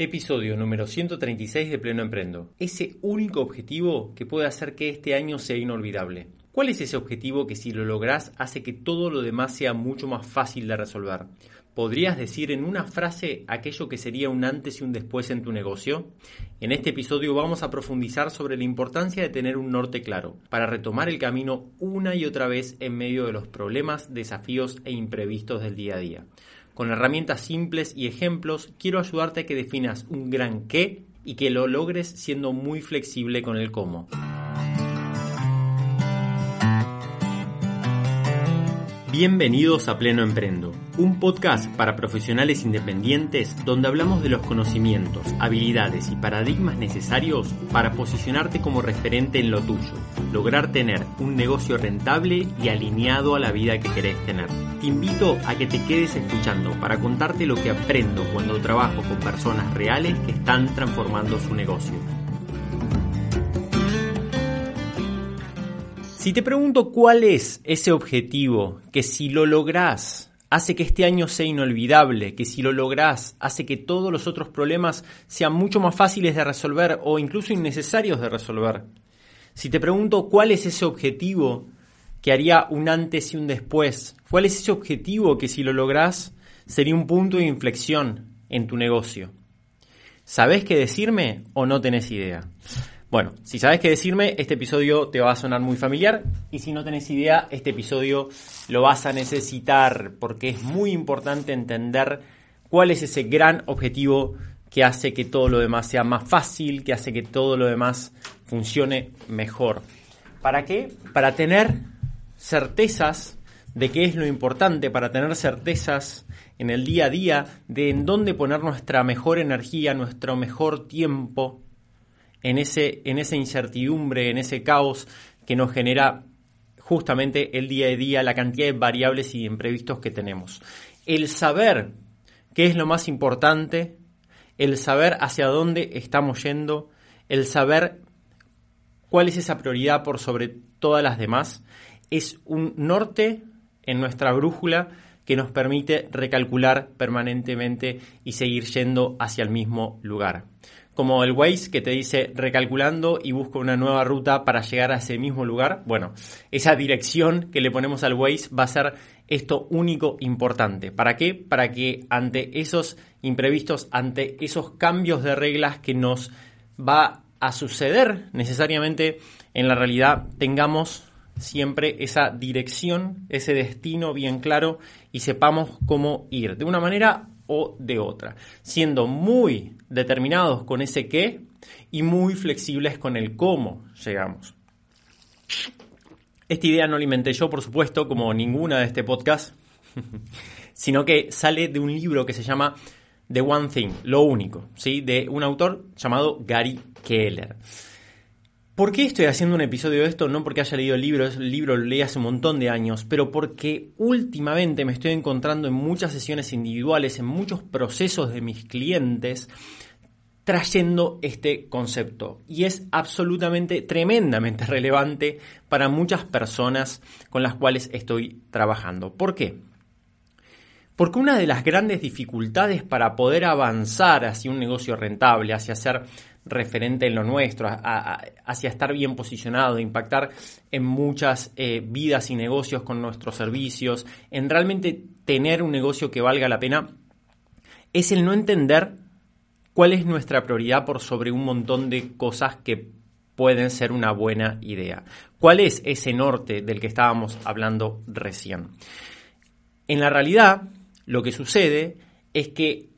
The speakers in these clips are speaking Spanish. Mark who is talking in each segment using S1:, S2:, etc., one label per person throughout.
S1: Episodio número 136 de Pleno Emprendo. Ese único objetivo que puede hacer que este año sea inolvidable. ¿Cuál es ese objetivo que si lo logras hace que todo lo demás sea mucho más fácil de resolver? ¿Podrías decir en una frase aquello que sería un antes y un después en tu negocio? En este episodio vamos a profundizar sobre la importancia de tener un norte claro, para retomar el camino una y otra vez en medio de los problemas, desafíos e imprevistos del día a día. Con herramientas simples y ejemplos, quiero ayudarte a que definas un gran qué y que lo logres siendo muy flexible con el cómo. Bienvenidos a Pleno Emprendo, un podcast para profesionales independientes donde hablamos de los conocimientos, habilidades y paradigmas necesarios para posicionarte como referente en lo tuyo, lograr tener un negocio rentable y alineado a la vida que querés tener. Te invito a que te quedes escuchando para contarte lo que aprendo cuando trabajo con personas reales que están transformando su negocio. Si te pregunto cuál es ese objetivo que si lo lográs hace que este año sea inolvidable, que si lo lográs hace que todos los otros problemas sean mucho más fáciles de resolver o incluso innecesarios de resolver. Si te pregunto cuál es ese objetivo que haría un antes y un después, cuál es ese objetivo que si lo lográs sería un punto de inflexión en tu negocio. ¿Sabés qué decirme o no tenés idea? Bueno, si sabes qué decirme, este episodio te va a sonar muy familiar y si no tenés idea, este episodio lo vas a necesitar porque es muy importante entender cuál es ese gran objetivo que hace que todo lo demás sea más fácil, que hace que todo lo demás funcione mejor. ¿Para qué? Para tener certezas de qué es lo importante, para tener certezas en el día a día de en dónde poner nuestra mejor energía, nuestro mejor tiempo en, ese, en esa incertidumbre, en ese caos que nos genera justamente el día a día, la cantidad de variables y imprevistos que tenemos. El saber qué es lo más importante, el saber hacia dónde estamos yendo, el saber cuál es esa prioridad por sobre todas las demás, es un norte en nuestra brújula que nos permite recalcular permanentemente y seguir yendo hacia el mismo lugar como el Waze que te dice recalculando y busca una nueva ruta para llegar a ese mismo lugar. Bueno, esa dirección que le ponemos al Waze va a ser esto único importante. ¿Para qué? Para que ante esos imprevistos, ante esos cambios de reglas que nos va a suceder necesariamente en la realidad, tengamos siempre esa dirección, ese destino bien claro y sepamos cómo ir. De una manera o de otra, siendo muy determinados con ese qué y muy flexibles con el cómo llegamos. Esta idea no la inventé yo, por supuesto, como ninguna de este podcast, sino que sale de un libro que se llama The One Thing, lo único, ¿sí? de un autor llamado Gary Keller. ¿Por qué estoy haciendo un episodio de esto? No porque haya leído el libro, el libro lo leí hace un montón de años, pero porque últimamente me estoy encontrando en muchas sesiones individuales, en muchos procesos de mis clientes, trayendo este concepto. Y es absolutamente, tremendamente relevante para muchas personas con las cuales estoy trabajando. ¿Por qué? Porque una de las grandes dificultades para poder avanzar hacia un negocio rentable, hacia ser referente en lo nuestro, hacia estar bien posicionado, impactar en muchas eh, vidas y negocios con nuestros servicios, en realmente tener un negocio que valga la pena, es el no entender cuál es nuestra prioridad por sobre un montón de cosas que pueden ser una buena idea. ¿Cuál es ese norte del que estábamos hablando recién? En la realidad, lo que sucede es que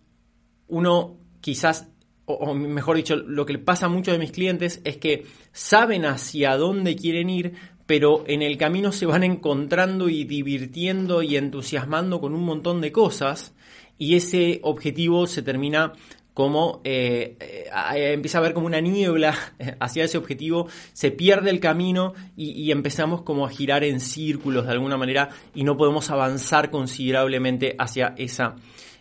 S1: uno quizás o, mejor dicho, lo que le pasa a muchos de mis clientes es que saben hacia dónde quieren ir, pero en el camino se van encontrando y divirtiendo y entusiasmando con un montón de cosas y ese objetivo se termina como eh, eh, empieza a ver como una niebla hacia ese objetivo, se pierde el camino y, empezamos como a girar en círculos de alguna manera y no podemos avanzar considerablemente hacia esa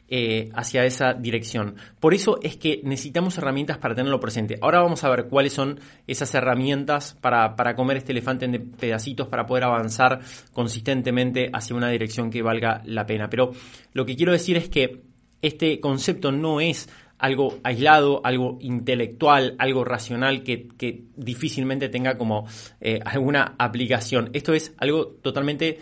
S1: eh, hacia esa dirección. Por eso es que necesitamos herramientas para tenerlo presente. Ahora vamos a ver cuáles son esas herramientas para, para comer este elefante en pedacitos, para poder avanzar consistentemente hacia una dirección que valga la pena. Pero lo que quiero decir es que este concepto no es algo aislado, algo intelectual, algo racional que, difícilmente tenga como eh, alguna aplicación. Esto es algo totalmente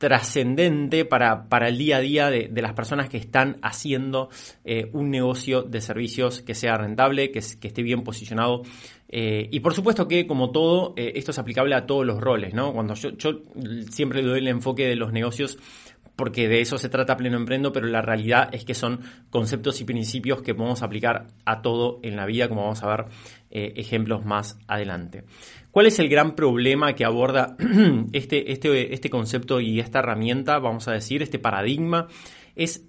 S1: trascendente para, para, el día a día de, las personas que están haciendo eh, un negocio de servicios que sea rentable, que, esté bien posicionado. Eh, y por supuesto que, como todo, esto es aplicable a todos los roles, ¿no? Cuando yo, yo siempre le doy el enfoque de los negocios porque de eso se trata Pleno Emprendo, pero la realidad es que son conceptos y principios que podemos aplicar a todo en la vida, como vamos a ver eh, ejemplos más adelante. ¿Cuál es el gran problema que aborda este, este, este concepto y esta herramienta, vamos a decir, este paradigma? Es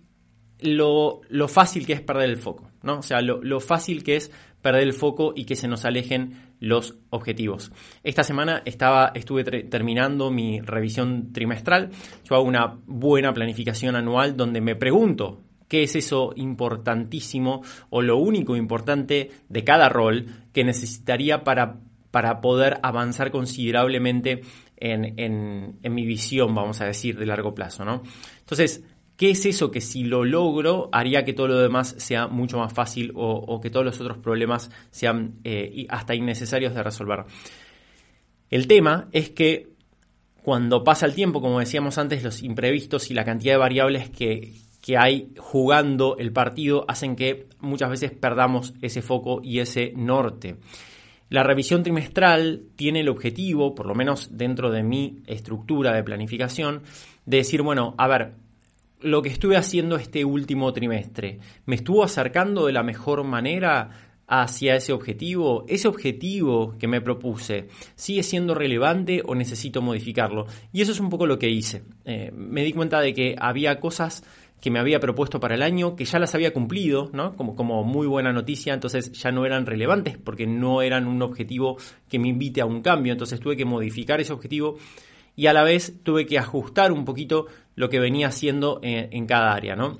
S1: lo, fácil que es perder el foco, ¿no? O sea, lo, lo fácil que es perder el foco y que se nos alejen los objetivos. Esta semana estaba, estuve terminando mi revisión trimestral. Yo hago una buena planificación anual donde me pregunto qué es eso importantísimo o lo único importante de cada rol que necesitaría para, para poder avanzar considerablemente en, en, mi visión, vamos a decir, de largo plazo. ¿no? Entonces, ¿Qué es eso que si lo logro haría que todo lo demás sea mucho más fácil o, que todos los otros problemas sean eh, hasta innecesarios de resolver? El tema es que cuando pasa el tiempo, como decíamos antes, los imprevistos y la cantidad de variables que, que hay jugando el partido hacen que muchas veces perdamos ese foco y ese norte. La revisión trimestral tiene el objetivo, por lo menos dentro de mi estructura de planificación, de decir, bueno, a ver, lo que estuve haciendo este último trimestre, ¿me estuvo acercando de la mejor manera hacia ese objetivo? ¿Ese objetivo que me propuse sigue siendo relevante o necesito modificarlo? Y eso es un poco lo que hice. Eh, me di cuenta de que había cosas que me había propuesto para el año, que ya las había cumplido, ¿no? Como, como muy buena noticia, entonces ya no eran relevantes porque no eran un objetivo que me invite a un cambio, entonces tuve que modificar ese objetivo y a la vez tuve que ajustar un poquito lo que venía haciendo en, cada área, ¿no?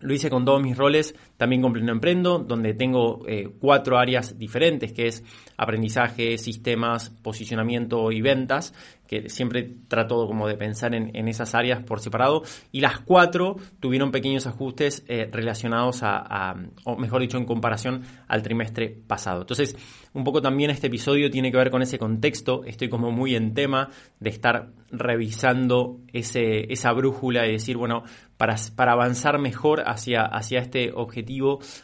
S1: Lo hice con todos mis roles, también con Pleno Emprendo, donde tengo eh, cuatro áreas diferentes, que es aprendizaje, sistemas, posicionamiento y ventas, que siempre trato como de pensar en, esas áreas por separado, y las cuatro tuvieron pequeños ajustes eh, relacionados a, o mejor dicho, en comparación al trimestre pasado. Entonces, un poco también este episodio tiene que ver con ese contexto, estoy como muy en tema de estar revisando ese, esa brújula y decir, bueno, para, para avanzar mejor hacia, hacia este objetivo,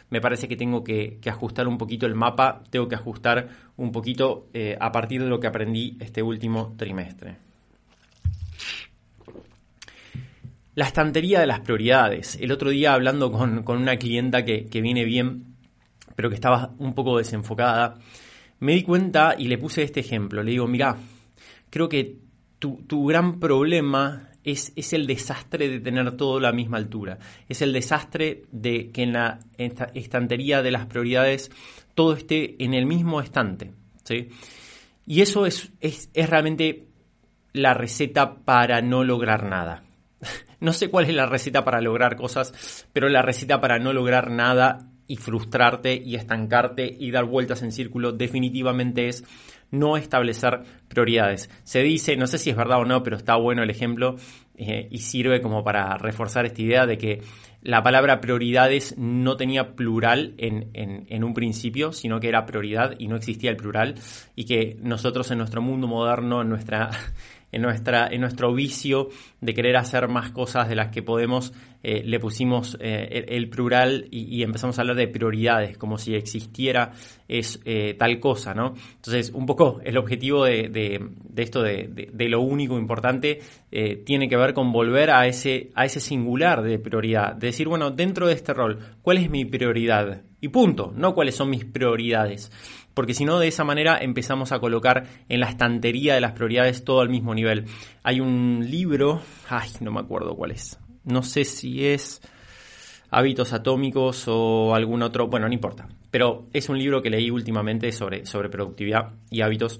S1: me parece que tengo que, ajustar un poquito el mapa, tengo que ajustar un poquito eh, a partir de lo que aprendí este último trimestre. La estantería de las prioridades. El otro día hablando con, una clienta que, viene bien, pero que estaba un poco desenfocada, me di cuenta y le puse este ejemplo. Le digo, mira, creo que tu, tu gran problema es, el desastre de tener todo a la misma altura. Es el desastre de que en la estantería de las prioridades todo esté en el mismo estante. ¿sí? Y eso es, es, realmente la receta para no lograr nada. No sé cuál es la receta para lograr cosas, pero la receta para no lograr nada y frustrarte y estancarte y dar vueltas en círculo definitivamente es no establecer prioridades. Se dice, no sé si es verdad o no, pero está bueno el ejemplo eh, y sirve como para reforzar esta idea de que la palabra prioridades no tenía plural en, en, un principio, sino que era prioridad y no existía el plural y que nosotros en nuestro mundo moderno, en nuestra en, nuestra, en nuestro vicio de querer hacer más cosas de las que podemos, eh, le pusimos eh, el, plural y, empezamos a hablar de prioridades, como si existiera es, eh, tal cosa, ¿no? Entonces, un poco el objetivo de, de, esto de, de, lo único importante tiene que ver con volver a ese, a ese singular de prioridad, de decir, bueno, dentro de este rol, ¿cuál es mi prioridad? Y punto, no cuáles son mis prioridades porque si no de esa manera empezamos a colocar en la estantería de las prioridades todo al mismo nivel. Hay un libro, ay, no me acuerdo cuál es, no sé si es hábitos atómicos o algún otro, bueno, no importa, pero es un libro que leí últimamente sobre, sobre productividad y hábitos,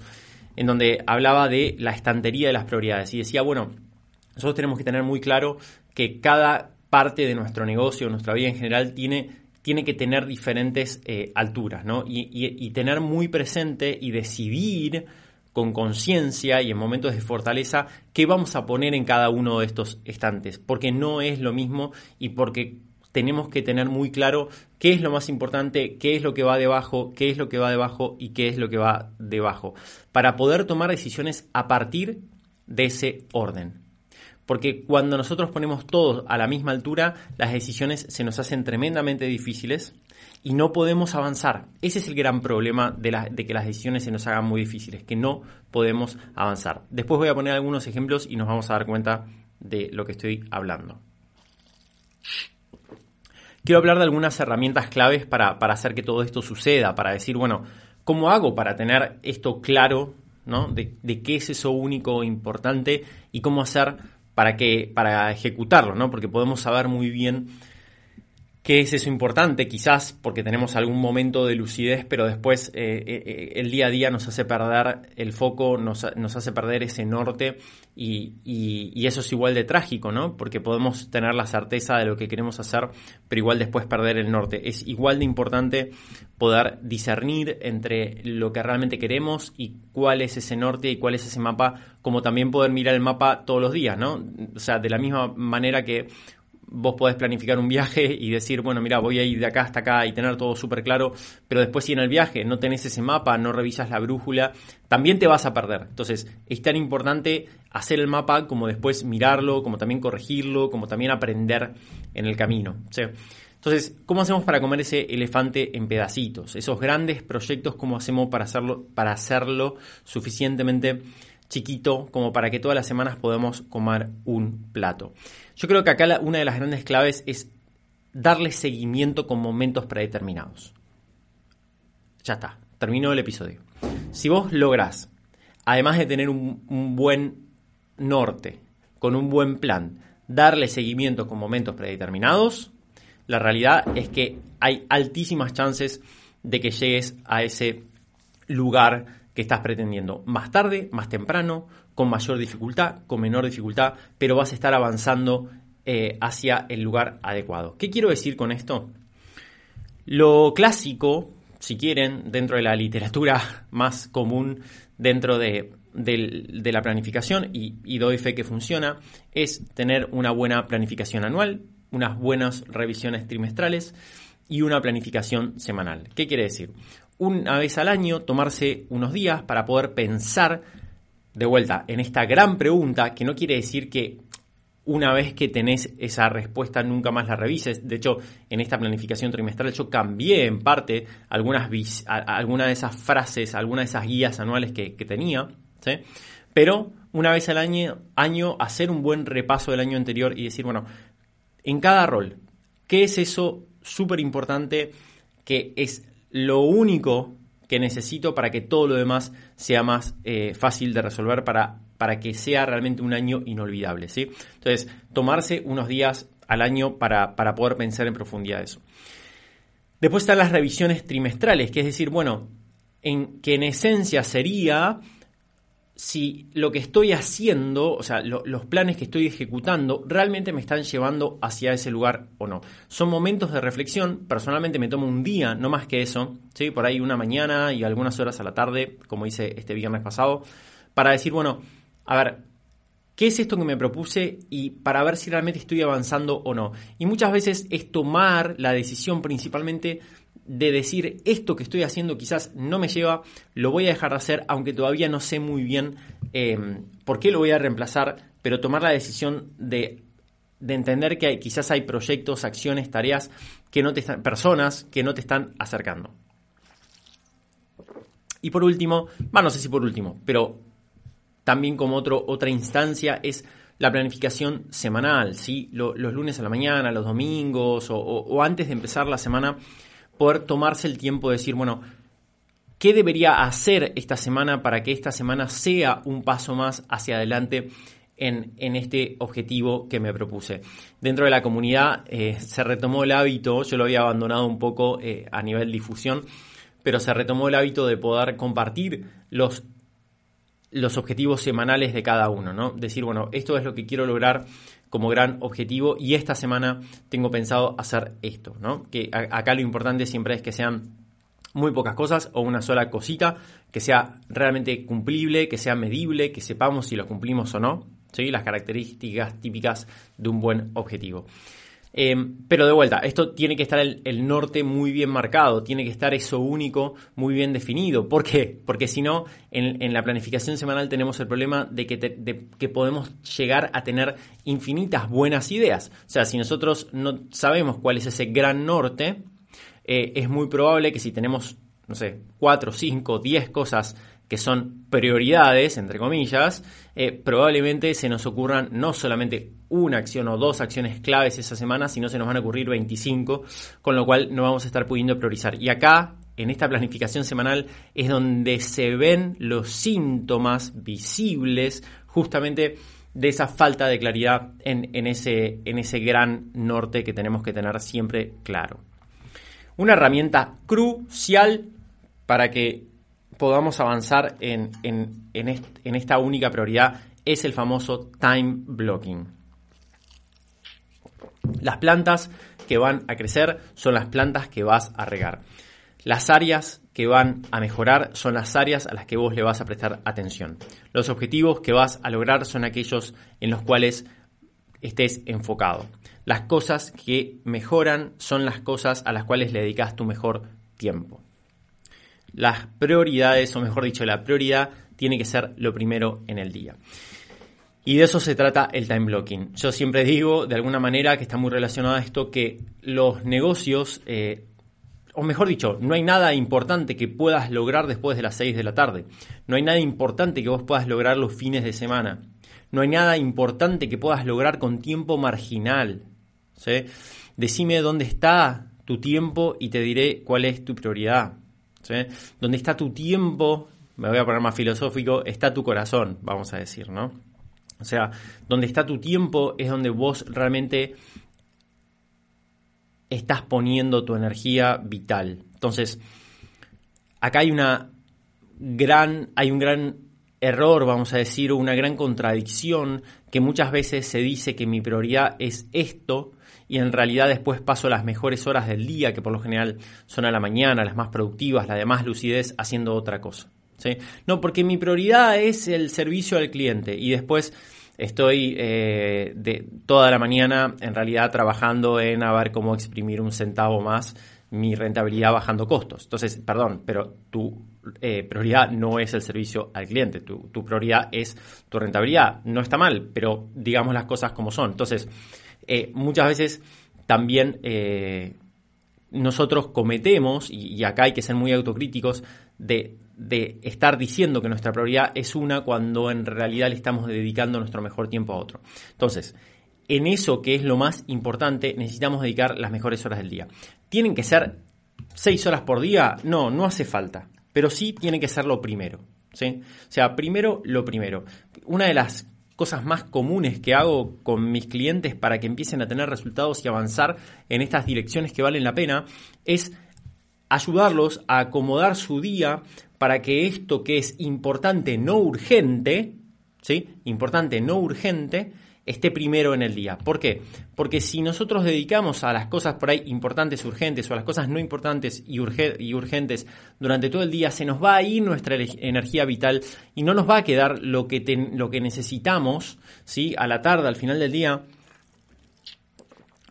S1: en donde hablaba de la estantería de las prioridades y decía, bueno, nosotros tenemos que tener muy claro que cada parte de nuestro negocio, nuestra vida en general, tiene tiene que tener diferentes eh, alturas, ¿no? Y, tener muy presente y decidir con conciencia y en momentos de fortaleza qué vamos a poner en cada uno de estos estantes, porque no es lo mismo y porque tenemos que tener muy claro qué es lo más importante, qué es lo que va debajo, qué es lo que va debajo y qué es lo que va debajo, para poder tomar decisiones a partir de ese orden. Porque cuando nosotros ponemos todos a la misma altura, las decisiones se nos hacen tremendamente difíciles y no podemos avanzar. Ese es el gran problema de, que las decisiones se nos hagan muy difíciles, que no podemos avanzar. Después voy a poner algunos ejemplos y nos vamos a dar cuenta de lo que estoy hablando. Quiero hablar de algunas herramientas claves para, hacer que todo esto suceda, para decir, bueno, ¿cómo hago para tener esto claro, ¿no? De, de qué es eso único e importante y cómo hacer para, que, para ejecutarlo, ¿no? Porque podemos saber muy bien ¿Qué es eso importante? Quizás porque tenemos algún momento de lucidez, pero después eh, eh, eh, el día a día nos hace perder el foco, nos, hace perder ese norte y, eso es igual de trágico, ¿no? Porque podemos tener la certeza de lo que queremos hacer, pero igual después perder el norte. Es igual de importante poder discernir entre lo que realmente queremos y cuál es ese norte y cuál es ese mapa, como también poder mirar el mapa todos los días, ¿no? O sea, de la misma manera que vos podés planificar un viaje y decir, bueno, mira, voy a ir de acá hasta acá y tener todo súper claro, pero después si en el viaje no tenés ese mapa, no revisas la brújula, también te vas a perder. Entonces, es tan importante hacer el mapa como después mirarlo, como también corregirlo, como también aprender en el camino. Entonces, ¿cómo hacemos para comer ese elefante en pedacitos? Esos grandes proyectos, ¿cómo hacemos para hacerlo, para hacerlo suficientemente chiquito como para que todas las semanas podamos comer un plato. Yo creo que acá una de las grandes claves es darle seguimiento con momentos predeterminados. Ya está, terminó el episodio. Si vos lográs, además de tener un, un buen norte, con un buen plan, darle seguimiento con momentos predeterminados, la realidad es que hay altísimas chances de que llegues a ese lugar que estás pretendiendo. Más tarde, más temprano, con mayor dificultad, con menor dificultad, pero vas a estar avanzando eh, hacia el lugar adecuado. ¿Qué quiero decir con esto? Lo clásico, si quieren, dentro de la literatura más común dentro de, la planificación, y, y doy fe que funciona, es tener una buena planificación anual, unas buenas revisiones trimestrales y una planificación semanal. ¿Qué quiere decir? Una vez al año, tomarse unos días para poder pensar de vuelta en esta gran pregunta, que no quiere decir que una vez que tenés esa respuesta nunca más la revises. De hecho, en esta planificación trimestral yo cambié en parte algunas, algunas de esas frases, algunas de esas guías anuales que, tenía, pero una vez al año, año hacer un buen repaso del año anterior y decir, bueno, en cada rol, ¿qué es eso súper importante que es lo único que necesito para que todo lo demás sea más eh, fácil de resolver para, para que sea realmente un año inolvidable. ¿sí? Entonces, tomarse unos días al año para, para poder pensar en profundidad eso. Después están las revisiones trimestrales, que es decir, bueno, en, que en esencia sería si lo que estoy haciendo, o sea, los planes que estoy ejecutando, realmente me están llevando hacia ese lugar o no. Son momentos de reflexión, personalmente me tomo un día, no más que eso, ¿sí? por ahí una mañana y algunas horas a la tarde, como hice este viernes pasado, para decir, bueno, a ver, ¿qué es esto que me propuse? Y para ver si realmente estoy avanzando o no. Y muchas veces es tomar la decisión principalmente de decir esto que estoy haciendo quizás no me lleva, lo voy a dejar de hacer, aunque todavía no sé muy bien em, por qué lo voy a reemplazar, pero tomar la decisión de, entender que quizás hay proyectos, acciones, tareas, que no te están, personas que no te están acercando. Y por último, bueno, no sé si por último, pero también como otro, otra instancia es la planificación semanal, ¿sí? los lunes a la mañana, los domingos o antes de empezar la semana poder tomarse el tiempo de decir, bueno, ¿qué debería hacer esta semana para que esta semana sea un paso más hacia adelante en, este objetivo que me propuse? Dentro de la comunidad eh, se retomó el hábito, yo lo había abandonado un poco eh, a nivel difusión, pero se retomó el hábito de poder compartir los los objetivos semanales de cada uno, ¿no? Decir, bueno, esto es lo que quiero lograr como gran objetivo y esta semana tengo pensado hacer esto, ¿no? Que acá lo importante siempre es que sean muy pocas cosas o una sola cosita, que sea realmente cumplible, que sea medible, que sepamos si lo cumplimos o no, ¿sí? Las características típicas de un buen objetivo. Eh, pero de vuelta, esto tiene que estar el, norte muy bien marcado, tiene que estar eso único muy bien definido. ¿Por qué? Porque si no, en, la planificación semanal tenemos el problema de que, que podemos llegar a tener infinitas buenas ideas. O sea, si nosotros no sabemos cuál es ese gran norte, eh, es muy probable que si tenemos, no sé, cuatro, cinco, diez cosas que son prioridades, entre comillas, eh, probablemente se nos ocurran no solamente una acción o dos acciones claves esa semana, sino se nos van a ocurrir 25, con lo cual no vamos a estar pudiendo priorizar. Y acá, en esta planificación semanal, es donde se ven los síntomas visibles justamente de esa falta de claridad en, ese, en ese gran norte que tenemos que tener siempre claro. Una herramienta crucial para que podamos avanzar en, esta única prioridad es el famoso time blocking. Las plantas que van a crecer son las plantas que vas a regar. Las áreas que van a mejorar son las áreas a las que vos le vas a prestar atención. Los objetivos que vas a lograr son aquellos en los cuales estés enfocado. Las cosas que mejoran son las cosas a las cuales le dedicas tu mejor tiempo las prioridades, o mejor dicho, la prioridad tiene que ser lo primero en el día. Y de eso se trata el time blocking. Yo siempre digo, de alguna manera, que está muy relacionado a esto, que los negocios, eh, o mejor dicho, no hay nada importante que puedas lograr después de las 6 de la tarde. No hay nada importante que vos puedas lograr los fines de semana. No hay nada importante que puedas lograr con tiempo marginal. ¿sí? Decime dónde está tu tiempo y te diré cuál es tu prioridad. Donde está tu tiempo, me voy a poner más filosófico, está tu corazón, vamos a decir, ¿no? O sea, donde está tu tiempo es donde vos realmente estás poniendo tu energía vital. Entonces, acá hay una gran, hay un gran error, vamos a decir, o una gran contradicción que muchas veces se dice que mi prioridad es esto y en realidad después paso las mejores horas del día, que por lo general son a la mañana, las más productivas, la de más lucidez, haciendo otra cosa. ¿sí? No, porque mi prioridad es el servicio al cliente y después estoy eh, de toda la mañana en realidad trabajando en a ver cómo exprimir un centavo más mi rentabilidad bajando costos. Entonces, perdón, pero tu eh, prioridad no es el servicio al cliente, tu, prioridad es tu rentabilidad. No está mal, pero digamos las cosas como son. Entonces, eh, muchas veces también nosotros cometemos, y, acá hay que ser muy autocríticos, de, estar diciendo que nuestra prioridad es una cuando en realidad le estamos dedicando nuestro mejor tiempo a otro. Entonces, en eso que es lo más importante, necesitamos dedicar las mejores horas del día. ¿Tienen que ser seis horas por día? No, no hace falta, pero sí tiene que ser lo primero. ¿sí? O sea, primero lo primero. Una de las cosas más comunes que hago con mis clientes para que empiecen a tener resultados y avanzar en estas direcciones que valen la pena es ayudarlos a acomodar su día para que esto que es importante, no urgente, ¿sí? Importante, no urgente, esté primero en el día. ¿Por qué? Porque si nosotros dedicamos a las cosas por ahí importantes, urgentes, o a las cosas no importantes y, urgentes durante todo el día, se nos va a ir nuestra energía vital y no nos va a quedar lo que, lo que necesitamos ¿sí? a la tarde, al final del día,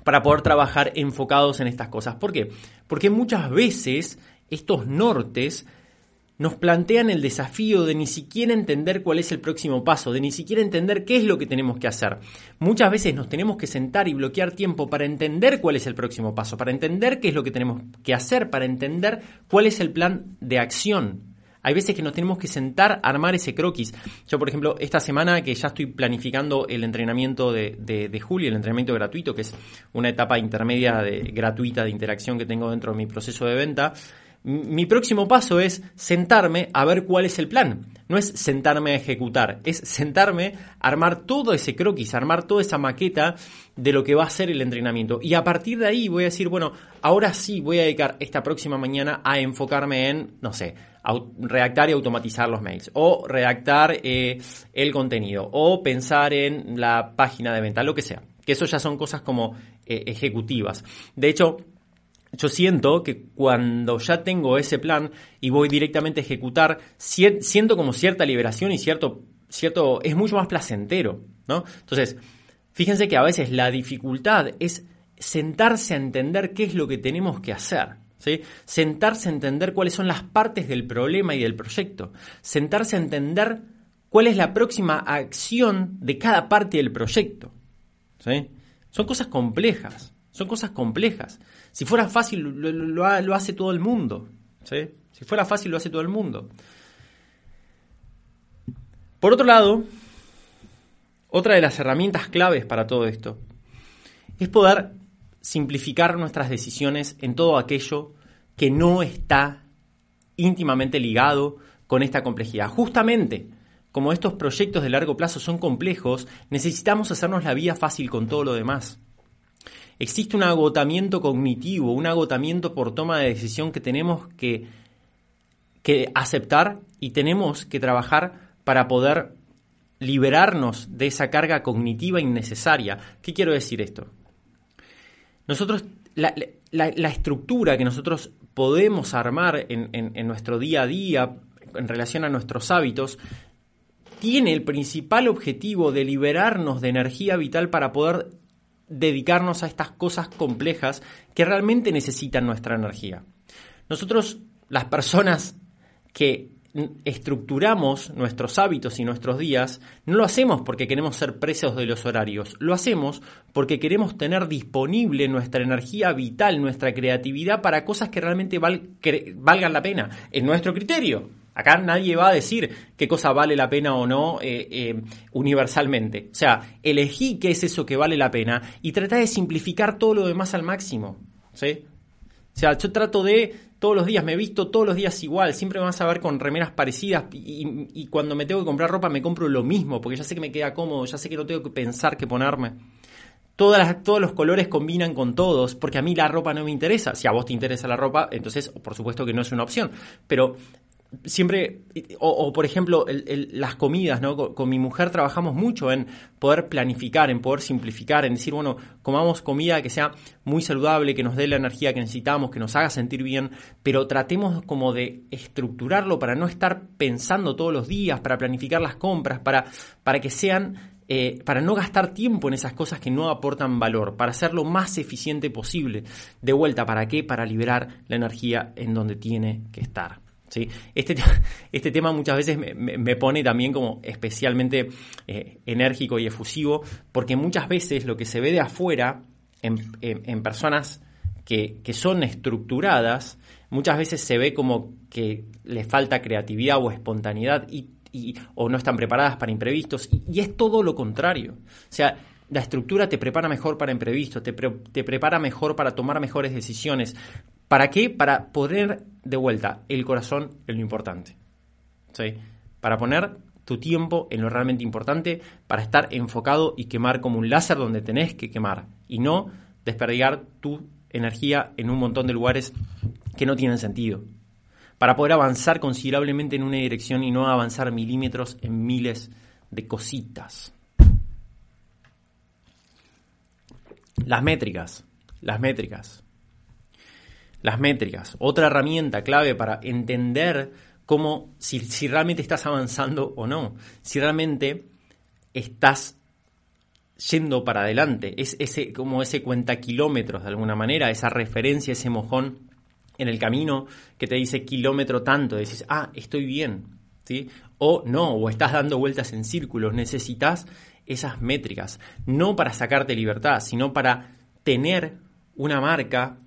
S1: para poder trabajar enfocados en estas cosas. ¿Por qué? Porque muchas veces estos nortes nos plantean el desafío de ni siquiera entender cuál es el próximo paso, de ni siquiera entender qué es lo que tenemos que hacer. Muchas veces nos tenemos que sentar y bloquear tiempo para entender cuál es el próximo paso, para entender qué es lo que tenemos que hacer, para entender cuál es el plan de acción. Hay veces que nos tenemos que sentar a armar ese croquis. Yo, por ejemplo, esta semana que ya estoy planificando el entrenamiento de, de, Julio, el entrenamiento gratuito, que es una etapa intermedia de, gratuita de interacción que tengo dentro de mi proceso de venta, mi próximo paso es sentarme a ver cuál es el plan. No es sentarme a ejecutar, es sentarme a armar todo ese croquis, armar toda esa maqueta de lo que va a ser el entrenamiento. Y a partir de ahí voy a decir, bueno, ahora sí voy a dedicar esta próxima mañana a enfocarme en, no sé, redactar y automatizar los mails, o redactar eh, el contenido, o pensar en la página de venta, lo que sea. Que eso ya son cosas como eh, ejecutivas. De hecho, yo siento que cuando ya tengo ese plan y voy directamente a ejecutar, siento como cierta liberación y cierto, cierto, es mucho más placentero, ¿no? Entonces, fíjense que a veces la dificultad es sentarse a entender qué es lo que tenemos que hacer. Sentarse a entender cuáles son las partes del problema y del proyecto. Sentarse a entender cuál es la próxima acción de cada parte del proyecto. ¿sí? Son cosas complejas, son cosas complejas. Si fuera fácil, lo, hace todo el mundo. ¿sí? Si fuera fácil, lo hace todo el mundo. Por otro lado, otra de las herramientas claves para todo esto es poder simplificar nuestras decisiones en todo aquello que no está íntimamente ligado con esta complejidad. Justamente, como estos proyectos de largo plazo son complejos, necesitamos hacernos la vida fácil con todo lo demás. Existe un agotamiento cognitivo, un agotamiento por toma de decisión que tenemos que, que aceptar y tenemos que trabajar para poder liberarnos de esa carga cognitiva innecesaria. ¿Qué quiero decir esto? Nosotros, la, estructura que nosotros podemos armar en, nuestro día a día en relación a nuestros hábitos tiene el principal objetivo de liberarnos de energía vital para poder dedicarnos a estas cosas complejas que realmente necesitan nuestra energía. Nosotros, las personas que estructuramos nuestros hábitos y nuestros días, no lo hacemos porque queremos ser presos de los horarios, lo hacemos porque queremos tener disponible nuestra energía vital, nuestra creatividad para cosas que realmente valgan la pena, en nuestro criterio. Acá nadie va a decir qué cosa vale la pena o no eh, eh, universalmente. O sea, elegí qué es eso que vale la pena y trata de simplificar todo lo demás al máximo. ¿sí? O sea, yo trato de todos los días, me he visto todos los días igual, siempre me vas a ver con remeras parecidas y, cuando me tengo que comprar ropa me compro lo mismo, porque ya sé que me queda cómodo, ya sé que no tengo que pensar qué ponerme. Todas todos los colores combinan con todos, porque a mí la ropa no me interesa. Si a vos te interesa la ropa, entonces por supuesto que no es una opción. Pero siempre, o, por ejemplo, las comidas, ¿no? Con, mi mujer trabajamos mucho en poder planificar, en poder simplificar, en decir, bueno, comamos comida que sea muy saludable, que nos dé la energía que necesitamos, que nos haga sentir bien, pero tratemos como de estructurarlo para no estar pensando todos los días, para planificar las compras, para, para que sean eh, para no gastar tiempo en esas cosas que no aportan valor, para ser lo más eficiente posible. De vuelta, ¿para qué? Para liberar la energía en donde tiene que estar. Este, este tema muchas veces me, pone también como especialmente eh, enérgico y efusivo, porque muchas veces lo que se ve de afuera en, personas que, son estructuradas, muchas veces se ve como que les falta creatividad o espontaneidad y, o no están preparadas para imprevistos, y, es todo lo contrario. O sea, la estructura te prepara mejor para imprevistos, te, te prepara mejor para tomar mejores decisiones, ¿Para qué? Para poner de vuelta el corazón en lo importante. ¿sí? Para poner tu tiempo en lo realmente importante, para estar enfocado y quemar como un láser donde tenés que quemar y no desperdigar tu energía en un montón de lugares que no tienen sentido. Para poder avanzar considerablemente en una dirección y no avanzar milímetros en miles de cositas. Las métricas, las métricas las métricas. Otra herramienta clave para entender cómo, si, realmente estás avanzando o no, si realmente estás yendo para adelante, es ese, como ese cuenta kilómetros de alguna manera, esa referencia, ese mojón en el camino que te dice kilómetro tanto, decís, ah, estoy bien, ¿sí? O no, o estás dando vueltas en círculos, necesitas esas métricas, no para sacarte libertad, sino para tener una marca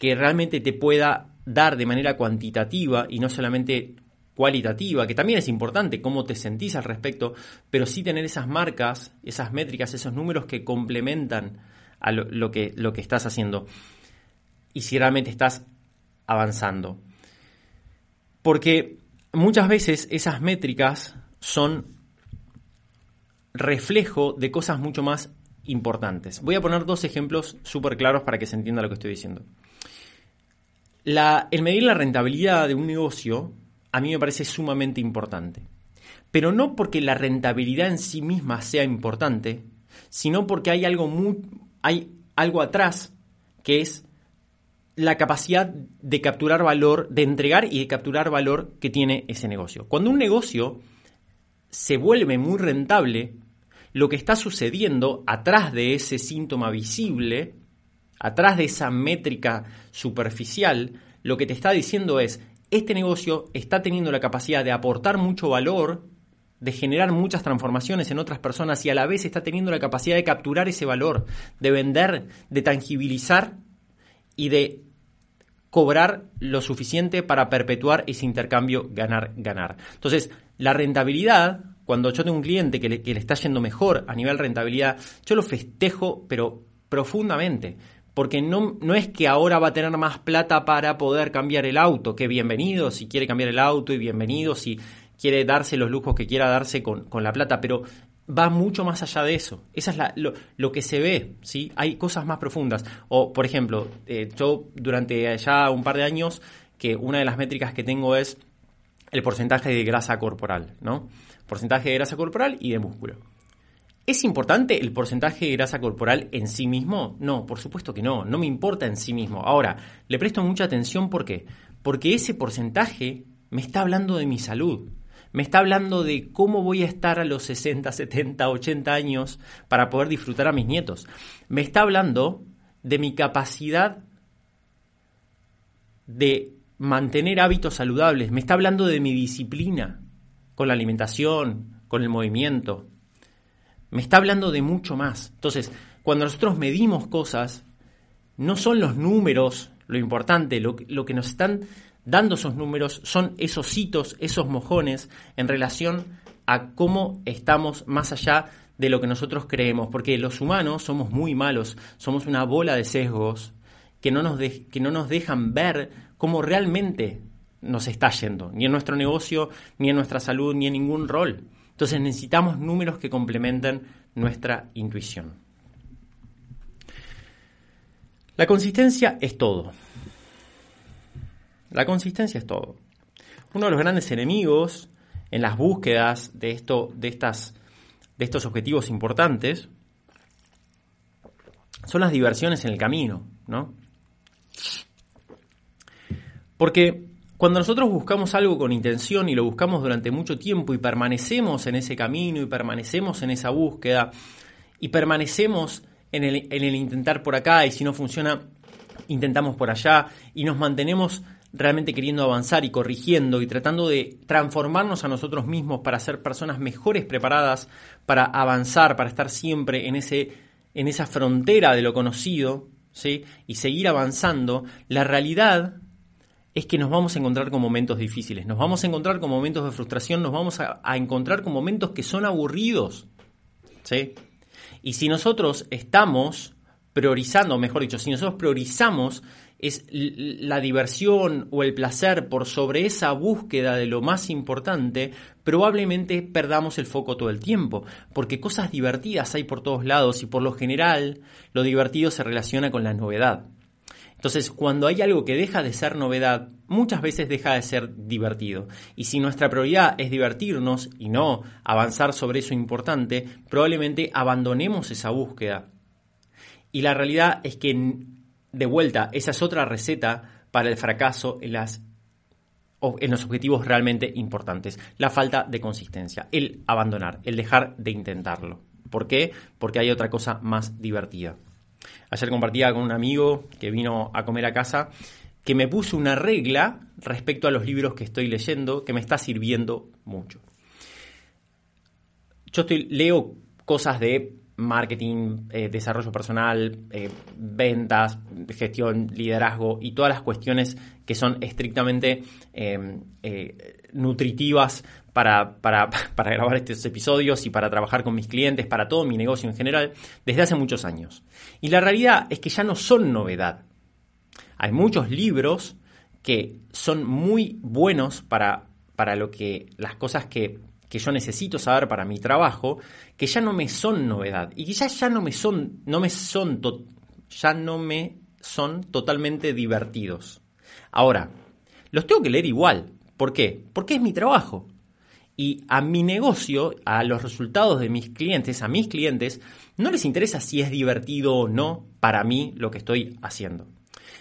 S1: que realmente te pueda dar de manera cuantitativa y no solamente cualitativa, que también es importante cómo te sentís al respecto, pero sí tener esas marcas, esas métricas, esos números que complementan a lo, que, lo que estás haciendo y si realmente estás avanzando. Porque muchas veces esas métricas son reflejo de cosas mucho más importantes. Voy a poner dos ejemplos súper claros para que se entienda lo que estoy diciendo el medir la rentabilidad de un negocio a mí me parece sumamente importante. Pero no porque la rentabilidad en sí misma sea importante, sino porque hay algo, hay algo atrás que es la capacidad de capturar valor, de entregar y de capturar valor que tiene ese negocio. Cuando un negocio se vuelve muy rentable, lo que está sucediendo atrás de ese síntoma visible, atrás de esa métrica superficial, lo que te está diciendo es, este negocio está teniendo la capacidad de aportar mucho valor, de generar muchas transformaciones en otras personas y a la vez está teniendo la capacidad de capturar ese valor, de vender, de tangibilizar y de cobrar lo suficiente para perpetuar ese intercambio ganar-ganar. Entonces, la rentabilidad, cuando yo tengo un cliente que le, está yendo mejor a nivel rentabilidad, yo lo festejo, pero profundamente. Porque no, no es que ahora va a tener más plata para poder cambiar el auto, que bienvenido si quiere cambiar el auto y bienvenido si quiere darse los lujos que quiera darse con, con la plata, pero va mucho más allá de eso. Esa es la, lo, que se ve, ¿sí? Hay cosas más profundas. O, por ejemplo, eh, yo durante ya un par de años, que una de las métricas que tengo es el porcentaje de grasa corporal, ¿no? Porcentaje de grasa corporal y de músculo. ¿Es importante el porcentaje de grasa corporal en sí mismo? No, por supuesto que no, no me importa en sí mismo. Ahora, le presto mucha atención, ¿por qué? Porque ese porcentaje me está hablando de mi salud, me está hablando de cómo voy a estar a los 60, 70, 80 años para poder disfrutar a mis nietos. Me está hablando de mi capacidad de mantener hábitos saludables. Me está hablando de mi disciplina con la alimentación, con el movimiento. Me está hablando de mucho más. Entonces, cuando nosotros medimos cosas, no son los números lo importante, lo, que nos están dando esos números son esos hitos, esos mojones en relación a cómo estamos más allá de lo que nosotros creemos, porque los humanos somos muy malos, somos una bola de sesgos que no nos, que no nos dejan ver cómo realmente nos está yendo, ni en nuestro negocio, ni en nuestra salud, ni en ningún rol. Entonces necesitamos números que complementen nuestra intuición. La consistencia es todo. La consistencia es todo. Uno de los grandes enemigos en las búsquedas de, esto, de, estas, de estos objetivos importantes son las diversiones en el camino, ¿no? Porque cuando nosotros buscamos algo con intención y lo buscamos durante mucho tiempo y permanecemos en ese camino y permanecemos en esa búsqueda y permanecemos en el, en el intentar por acá y si no funciona, intentamos por allá y nos mantenemos realmente queriendo avanzar y corrigiendo y tratando de transformarnos a nosotros mismos para ser personas mejores preparadas para avanzar, para estar siempre en, ese, en esa frontera de lo conocido ¿sí? y seguir avanzando, la realidad es que nos vamos a encontrar con momentos difíciles, nos vamos a encontrar con momentos de frustración, nos vamos a, encontrar con momentos que son aburridos. ¿sí? Y si nosotros estamos priorizando, mejor dicho, si nosotros priorizamos es la diversión o el placer por sobre esa búsqueda de lo más importante, probablemente perdamos el foco todo el tiempo, porque cosas divertidas hay por todos lados y por lo general lo divertido se relaciona con la novedad. Entonces, cuando hay algo que deja de ser novedad, muchas veces deja de ser divertido. Y si nuestra prioridad es divertirnos y no avanzar sobre eso importante, probablemente abandonemos esa búsqueda. Y la realidad es que de vuelta, esa es otra receta para el fracaso en, las, en los objetivos realmente importantes. La falta de consistencia, el abandonar, el dejar de intentarlo. ¿Por qué? Porque hay otra cosa más divertida. Ayer compartía con un amigo que vino a comer a casa que me puso una regla respecto a los libros que estoy leyendo que me está sirviendo mucho. Yo estoy, leo cosas de marketing, eh, desarrollo personal, eh, ventas, gestión, liderazgo y todas las cuestiones que son estrictamente em, eh, nutritivas para, para, para, grabar estos episodios y para trabajar con mis clientes, para todo mi negocio en general, desde hace muchos años. Y la realidad es que ya no son novedad. Hay muchos libros que son muy buenos para, para lo que las cosas que que yo necesito saber para mi trabajo, que ya no me son novedad y que ya, no me son, no me son, ya no me son totalmente divertidos. Ahora, los tengo que leer igual. ¿Por qué? Porque es mi trabajo. Y a mi negocio, a los resultados de mis clientes, a mis clientes, no les interesa si es divertido o no para mí lo que estoy haciendo.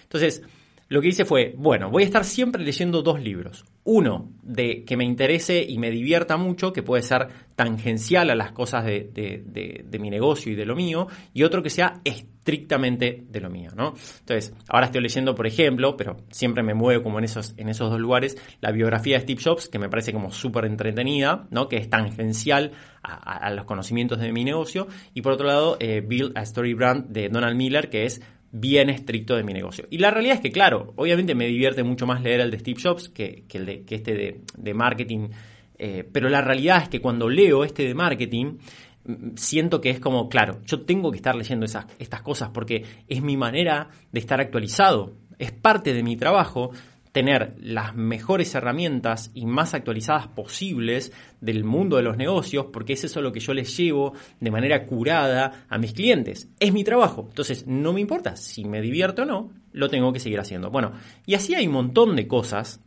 S1: Entonces, lo que hice fue, bueno, voy a estar siempre leyendo dos libros uno, de que me interese y me divierta mucho, que puede ser tangencial a las cosas de, mi negocio y de lo mío, y otro que sea estrictamente de lo mío, ¿no? Entonces, ahora estoy leyendo, por ejemplo, pero siempre me muevo como en esos, en esos dos lugares, la biografía de Steve Jobs, que me parece como súper entretenida, ¿no? Que es tangencial a, los conocimientos de mi negocio, y por otro lado, eh, Build a Story Brand de Donald Miller, que es bien estricto de mi negocio. Y la realidad es que, claro, obviamente me divierte mucho más leer el de Steve Jobs que, el de, que este de, marketing, eh, pero la realidad es que cuando leo este de marketing, mm, siento que es como, claro, yo tengo que estar leyendo esas, estas cosas porque es mi manera de estar actualizado, es parte de mi trabajo tener las mejores herramientas y más actualizadas posibles del mundo de los negocios, porque es eso lo que yo les llevo de manera curada a mis clientes. Es mi trabajo, entonces no me importa si me divierto o no, lo tengo que seguir haciendo. Bueno, y así hay un montón de cosas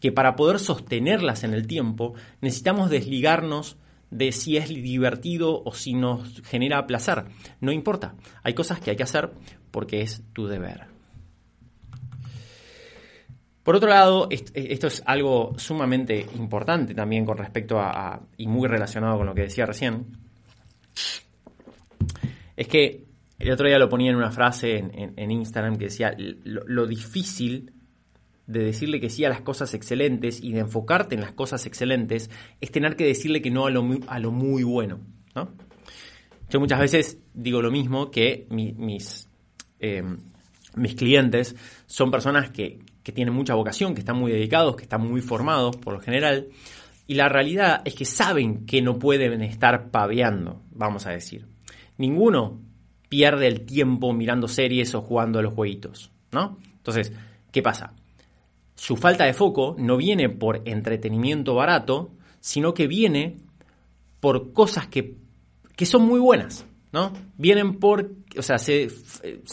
S1: que para poder sostenerlas en el tiempo necesitamos desligarnos de si es divertido o si nos genera placer. No importa, hay cosas que hay que hacer porque es tu deber. Por otro lado, esto es algo sumamente importante también con respecto a, y muy relacionado con lo que decía recién, es que el otro día lo ponía en una frase en, Instagram que decía, lo, difícil de decirle que sí a las cosas excelentes y de enfocarte en las cosas excelentes es tener que decirle que no a lo, a lo muy bueno. Yo muchas veces digo lo mismo que mis, eh, mis clientes son personas que, que tienen mucha vocación, que están muy dedicados, que están muy formados por lo general. Y la realidad es que saben que no pueden estar paveando, vamos a decir. Ninguno pierde el tiempo mirando series o jugando a los jueguitos, ¿no? Entonces, ¿qué pasa? Su falta de foco no viene por entretenimiento barato, sino que viene por cosas que, que son muy buenas. ¿No? Vienen por, o sea, se,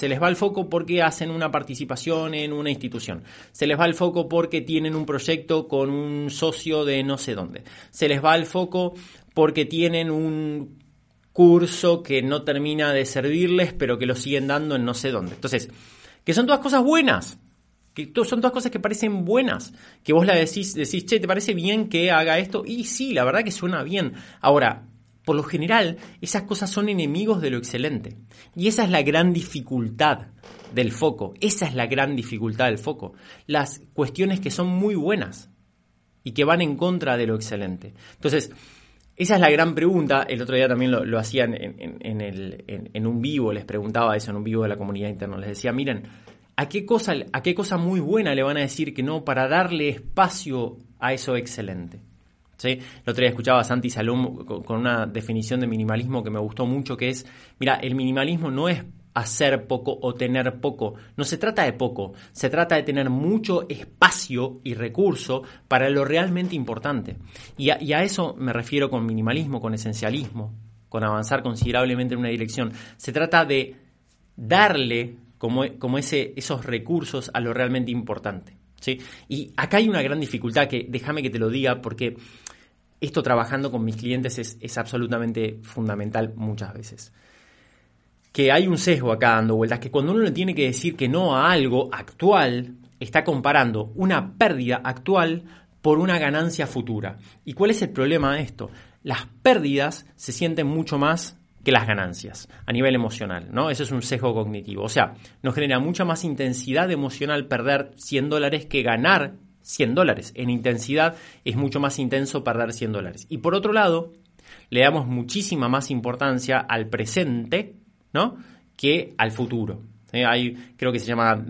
S1: les va el foco porque hacen una participación en una institución. Se les va el foco porque tienen un proyecto con un socio de no sé dónde. Se les va el foco porque tienen un curso que no termina de servirles, pero que lo siguen dando en no sé dónde. Entonces, que son todas cosas buenas. Que son todas cosas que parecen buenas, que vos la decís, decís, che, ¿te parece bien que haga esto? Y sí, la verdad que suena bien. Ahora, por lo general, esas cosas son enemigos de lo excelente. Y esa es la gran dificultad del foco. Esa es la gran dificultad del foco. Las cuestiones que son muy buenas y que van en contra de lo excelente. Entonces, esa es la gran pregunta. El otro día también lo, hacían en, un vivo, les preguntaba eso en un vivo de la comunidad interna. Les decía, miren, ¿a qué, cosa, ¿a qué cosa muy buena le van a decir que no para darle espacio a eso excelente? ¿Sí? El otro día escuchaba a Santi Salum con una definición de minimalismo que me gustó mucho, que es, mira, el minimalismo no es hacer poco o tener poco. No se trata de poco, se trata de tener mucho espacio y recurso para lo realmente importante. Y a, y a, eso me refiero con minimalismo, con esencialismo, con avanzar considerablemente en una dirección. Se trata de darle como, como ese, esos recursos a lo realmente importante. ¿sí? Y acá hay una gran dificultad que déjame que te lo diga porque esto trabajando con mis clientes es, absolutamente fundamental muchas veces. Que hay un sesgo acá dando vueltas, que cuando uno le tiene que decir que no a algo actual, está comparando una pérdida actual por una ganancia futura. ¿Y cuál es el problema de esto? Las pérdidas se sienten mucho más que las ganancias a nivel emocional, ¿no? Eso es un sesgo cognitivo. O sea, nos genera mucha más intensidad emocional perder 100 dólares que ganar 100 dólares. En intensidad es mucho más intenso perder 100 dólares. Y por otro lado, le damos muchísima más importancia al presente, ¿no? Que al futuro. Hay, creo que se llama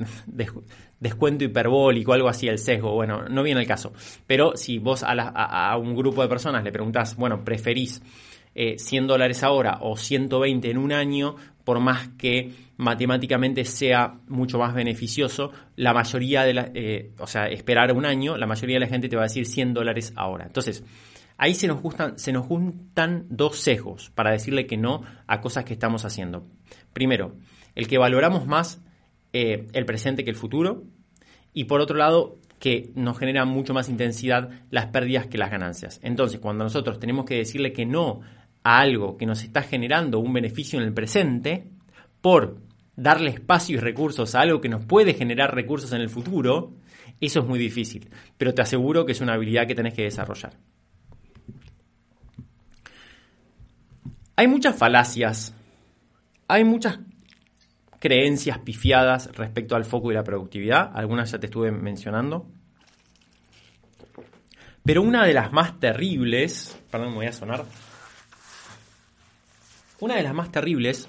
S1: descuento hiperbólico, algo así, el sesgo. Bueno, no viene el caso. Pero si vos a, a un grupo de personas le preguntás, bueno, ¿preferís 100 eh, dólares ahora o 120 en un año, por más que matemáticamente sea mucho más beneficioso, la mayoría de la, eh, o sea, esperar un año, la mayoría de la gente te va a decir 100 dólares ahora. Entonces, ahí se nos, se nos juntan dos sesgos para decirle que no a cosas que estamos haciendo. Primero, el que valoramos más eh, el presente que el futuro, y por otro lado, que nos genera mucho más intensidad las pérdidas que las ganancias. Entonces, cuando nosotros tenemos que decirle que no a algo que nos está generando un beneficio en el presente por darle espacio y recursos a algo que nos puede generar recursos en el futuro, Eso es muy difícil, pero te aseguro que es una habilidad que tenés que desarrollar. Hay muchas falacias, hay muchas creencias pifiadas respecto al foco y la productividad, algunas ya te estuve mencionando. Pero una de las más terribles, perdón, me voy a sonar. Una de las más terribles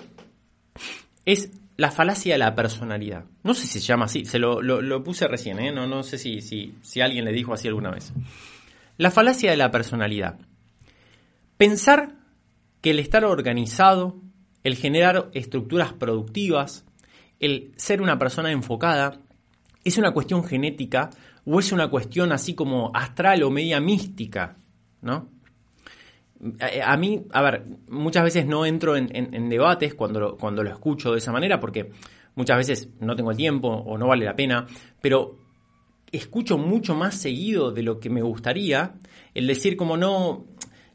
S1: es la falacia de la personalidad. No sé si se llama así, se lo, puse recién, ¿eh? no, no sé si, si alguien le dijo así alguna vez. La falacia de la personalidad. Pensar que el estar organizado, el generar estructuras productivas, el ser una persona enfocada, es una cuestión genética o es una cuestión así como astral o media mística, ¿no? A, mí, a ver, muchas veces no entro en, debates cuando lo, cuando lo escucho de esa manera porque muchas veces no tengo el tiempo o no vale la pena, pero escucho mucho más seguido de lo que me gustaría el decir como no,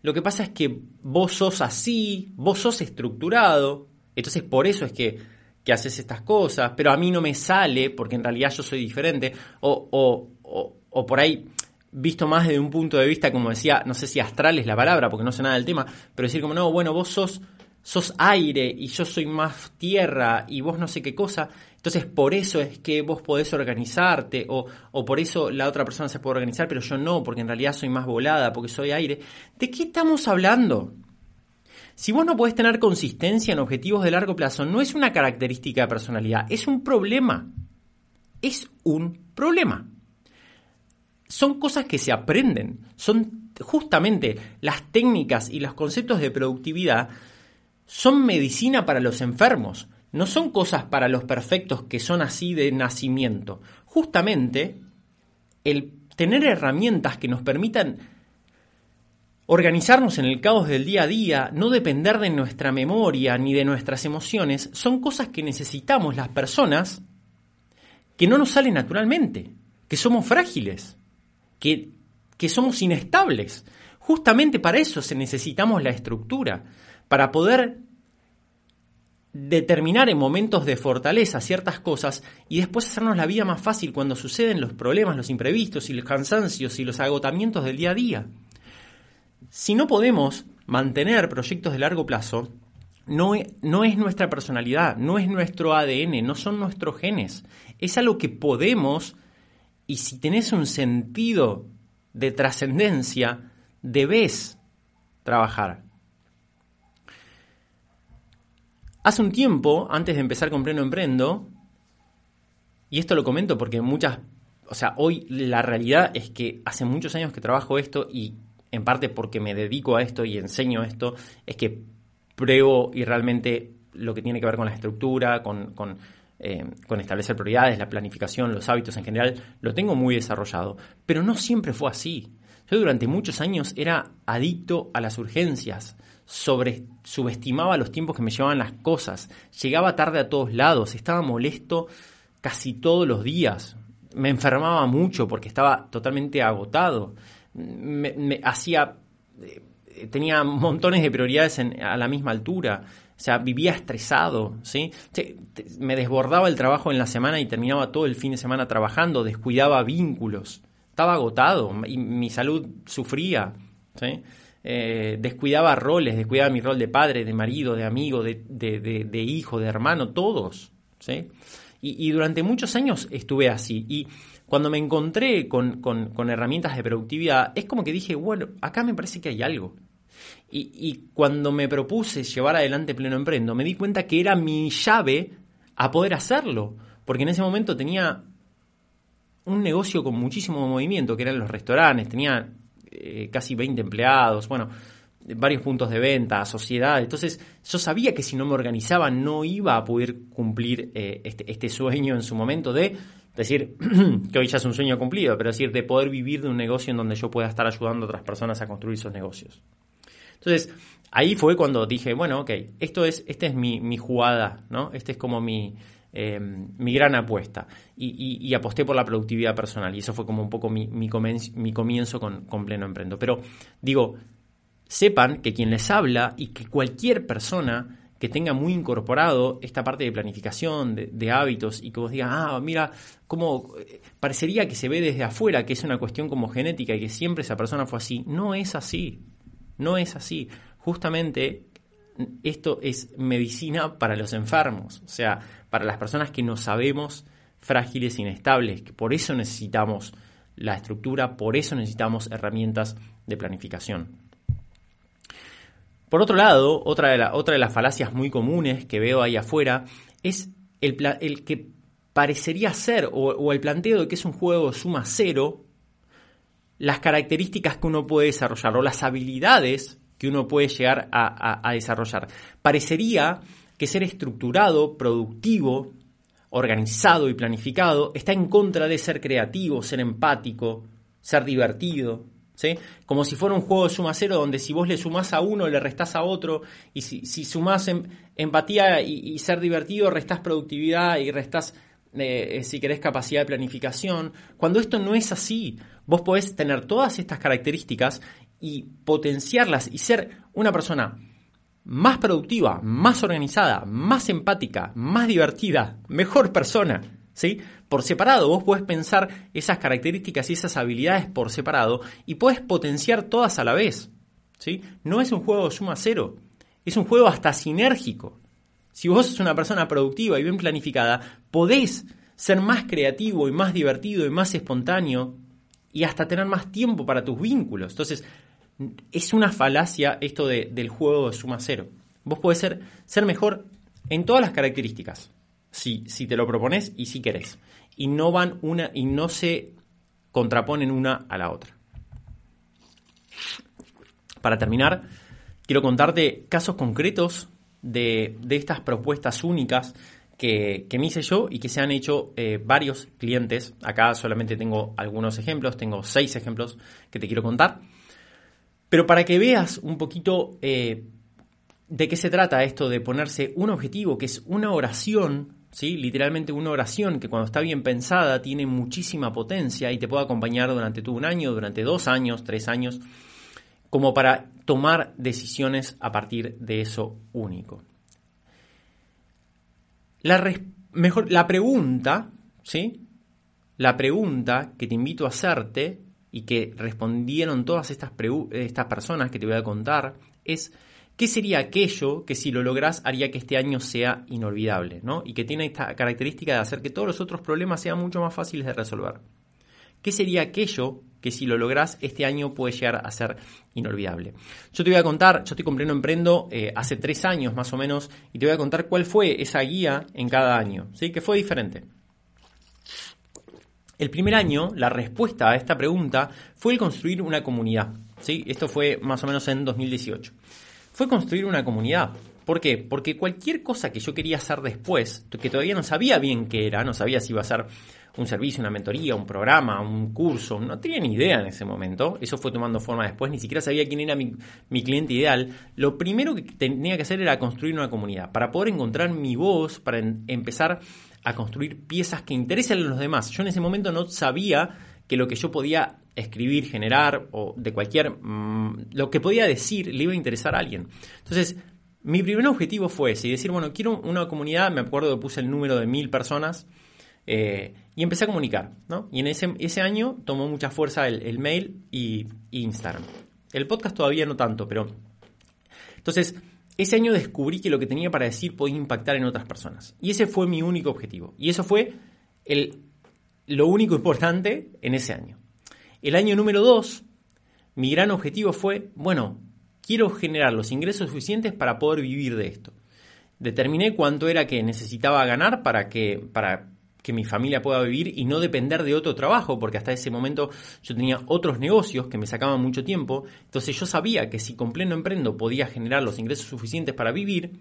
S1: lo que pasa es que vos sos así, vos sos estructurado, entonces por eso es que, que haces estas cosas, pero a mí no me sale porque en realidad yo soy diferente, o, o, o, por ahí visto más desde un punto de vista, como decía, no sé si astral es la palabra, porque no sé nada del tema, pero decir como, no, bueno, vos sos, sos aire y yo soy más tierra y vos no sé qué cosa, entonces por eso es que vos podés organizarte o, o por eso la otra persona se puede organizar, pero yo no, porque en realidad soy más volada, porque soy aire. ¿De qué estamos hablando? Si vos no podés tener consistencia en objetivos de largo plazo, no es una característica de personalidad, es un problema. Es un problema son cosas que se aprenden, son justamente las técnicas y los conceptos de productividad son medicina para los enfermos, no son cosas para los perfectos que son así de nacimiento. Justamente el tener herramientas que nos permitan organizarnos en el caos del día a día, no depender de nuestra memoria ni de nuestras emociones, son cosas que necesitamos las personas que no nos salen naturalmente, que somos frágiles que, somos inestables. Justamente para eso se necesitamos la estructura, para poder determinar en momentos de fortaleza ciertas cosas y después hacernos la vida más fácil cuando suceden los problemas, los imprevistos y los cansancios y los agotamientos del día a día. Si no podemos mantener proyectos de largo plazo, no, no es nuestra personalidad, no es nuestro ADN, no son nuestros genes. Es algo que podemos y si tenés un sentido de trascendencia, debes trabajar. Hace un tiempo, antes de empezar con Pleno Emprendo, y esto lo comento porque muchas, o sea, hoy la realidad es que hace muchos años que trabajo esto y en parte porque me dedico a esto y enseño esto, es que pruebo y realmente lo que tiene que ver con la estructura, con, con eh, con establecer prioridades, la planificación, los hábitos en general, lo tengo muy desarrollado. Pero no siempre fue así. Yo durante muchos años era adicto a las urgencias, subestimaba los tiempos que me llevaban las cosas, llegaba tarde a todos lados, estaba molesto casi todos los días, me enfermaba mucho porque estaba totalmente agotado, me, hacía, eh, tenía montones de prioridades a la misma altura, o sea, vivía estresado, ¿sí? Me desbordaba el trabajo en la semana y terminaba todo el fin de semana trabajando, descuidaba vínculos, estaba agotado y mi salud sufría, ¿sí? Eh, descuidaba roles, descuidaba mi rol de padre, de marido, de amigo, de, hijo, de hermano, todos, ¿sí? Y, durante muchos años estuve así. Y cuando me encontré con, con herramientas de productividad, es como que dije, bueno, acá me parece que hay algo. Y, cuando me propuse llevar adelante Pleno Emprendo, me di cuenta que era mi llave a poder hacerlo. Porque en ese momento tenía un negocio con muchísimo movimiento, que eran los restaurantes, tenía eh, casi 20 empleados, bueno, varios puntos de venta, sociedad. Entonces yo sabía que si no me organizaba no iba a poder cumplir eh, este, este, sueño en su momento de decir que hoy ya es un sueño cumplido, pero decir de poder vivir de un negocio en donde yo pueda estar ayudando a otras personas a construir esos negocios. Entonces, ahí fue cuando dije, bueno, ok, esto es, esta es mi, jugada, ¿no? Este es como mi, em, mi gran apuesta. Y, aposté por la productividad personal. Y eso fue como un poco mi, mi, comienzo con, con, Pleno Emprendo. Pero digo, sepan que quien les habla y que cualquier persona que tenga muy incorporado esta parte de planificación, de, hábitos, y que vos digas, ah, mira, cómo eh, parecería que se ve desde afuera, que es una cuestión como genética y que siempre esa persona fue así. No es así, no es así. Justamente esto es medicina para los enfermos, o sea, para las personas que no sabemos frágiles e inestables, que por eso necesitamos la estructura, por eso necesitamos herramientas de planificación. Por otro lado, otra de, de las falacias muy comunes que veo ahí afuera es el, el que parecería ser, o, el planteo de que es un juego suma cero, las características que uno puede desarrollar o las habilidades que uno puede llegar a, desarrollar. Parecería que ser estructurado, productivo, organizado y planificado está en contra de ser creativo, ser empático, ser divertido, como si fuera un juego de suma cero donde si vos le sumás a uno, le restás a otro, y si, si sumás em, empatía y, ser divertido, restás productividad y restás, eh, eh, si querés, capacidad de planificación. Cuando esto no es así, vos podés tener todas estas características y potenciarlas y ser una persona más productiva, más organizada, más empática, más divertida, mejor persona. ¿sí? Por separado, vos podés pensar esas características y esas habilidades por separado y podés potenciar todas a la vez. ¿sí? No es un juego suma cero, es un juego hasta sinérgico. Si vos sos una persona productiva y bien planificada, podés ser más creativo y más divertido y más espontáneo y hasta tener más tiempo para tus vínculos. Entonces, es una falacia esto del juego de suma cero. Vos podés ser, ser mejor en todas las características si, si te lo propones y si querés. Y no van una y no se contraponen una a la otra. Para terminar, quiero contarte casos concretos de, estas propuestas únicas que, me hice yo y que se han hecho eh, varios clientes. Acá solamente tengo algunos ejemplos, tengo seis ejemplos que te quiero contar. Pero para que veas un poquito eh, de qué se trata esto de ponerse un objetivo, que es una oración ¿sí? literalmente una oración que cuando está bien pensada tiene muchísima potencia y te puede acompañar durante un año, durante dos años, tres años, como para tomar decisiones a partir de eso único. La, mejor, la pregunta, ¿sí? La pregunta que te invito a hacerte y que respondieron todas estas, estas personas que te voy a contar es ¿Qué sería aquello que si lo lográs haría que este año sea inolvidable? ¿no? Y que tiene esta característica de hacer que todos los otros problemas sean mucho más fáciles de resolver. ¿Qué sería aquello que si lo lográs este año puede llegar a ser inolvidable? Yo te voy a contar, yo estoy cumpliendo Emprendo eh, hace tres años más o menos y te voy a contar cuál fue esa guía en cada año, ¿sí? que fue diferente. El primer año, la respuesta a esta pregunta fue el construir una comunidad. ¿sí? Esto fue más o menos en 2018 fue construir una comunidad. ¿Por qué? Porque cualquier cosa que yo quería hacer después, que todavía no sabía bien qué era, no sabía si iba a ser un servicio, una mentoría, un programa, un curso, no tenía ni idea en ese momento, eso fue tomando forma después, ni siquiera sabía quién era mi, cliente ideal, lo primero que tenía que hacer era construir una comunidad, para poder encontrar mi voz, para empezar a construir piezas que interesen a los demás. Yo en ese momento no sabía que lo que yo podía escribir, generar o de cualquier... Mm, lo que podía decir le iba a interesar a alguien. Entonces, mi primer objetivo fue ese, y decir, bueno, quiero una comunidad, me acuerdo que puse el número de mil personas eh, y empecé a comunicar, ¿no? Y en ese, ese año tomó mucha fuerza el, mail y, y, Instagram. El podcast todavía no tanto, pero... Entonces, ese año descubrí que lo que tenía para decir podía impactar en otras personas. Y ese fue mi único objetivo. Y eso fue el lo único importante en ese año. El año número dos, mi gran objetivo fue, bueno, quiero generar los ingresos suficientes para poder vivir de esto. Determiné cuánto era que necesitaba ganar para que, para que mi familia pueda vivir y no depender de otro trabajo, porque hasta ese momento yo tenía otros negocios que me sacaban mucho tiempo. Entonces yo sabía que si con pleno emprendo podía generar los ingresos suficientes para vivir,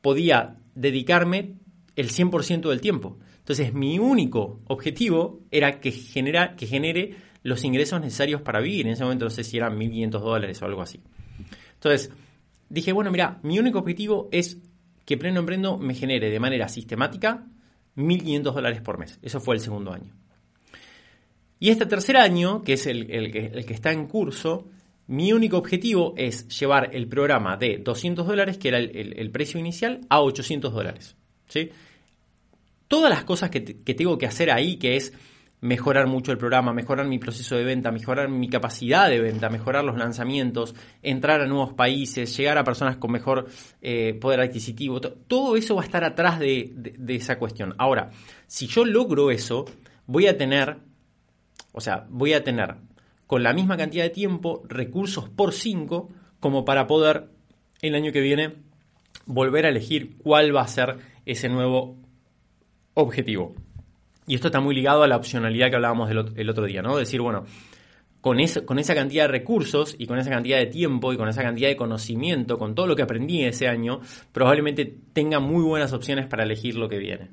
S1: podía dedicarme el 100% del tiempo. Entonces, mi único objetivo era que, genera, que genere los ingresos necesarios para vivir. En ese momento no sé si eran 1.500 dólares o algo así. Entonces, dije, bueno, mira, mi único objetivo es que Pleno Emprendo me genere de manera sistemática 1.500 dólares por mes. Eso fue el segundo año. Y este tercer año, que es el, que, está en curso, Mi único objetivo es llevar el programa de 200 dólares, que era el, precio inicial, a 800 dólares. ¿sí? Todas las cosas que tengo que hacer ahí, que es mejorar mucho el programa, mejorar mi proceso de venta, mejorar mi capacidad de venta, mejorar los lanzamientos, entrar a nuevos países, llegar a personas con mejor eh, poder adquisitivo. Todo eso va a estar atrás de, esa cuestión. Ahora, si yo logro eso, voy a tener, o sea, voy a tener con la misma cantidad de tiempo recursos por 5 como para poder el año que viene volver a elegir cuál va a ser ese nuevo objetivo. Y esto está muy ligado a la opcionalidad que hablábamos el otro día, ¿no? Decir, bueno, con, con esa cantidad de recursos y con esa cantidad de tiempo y con esa cantidad de conocimiento, con todo lo que aprendí ese año, probablemente tenga muy buenas opciones para elegir lo que viene.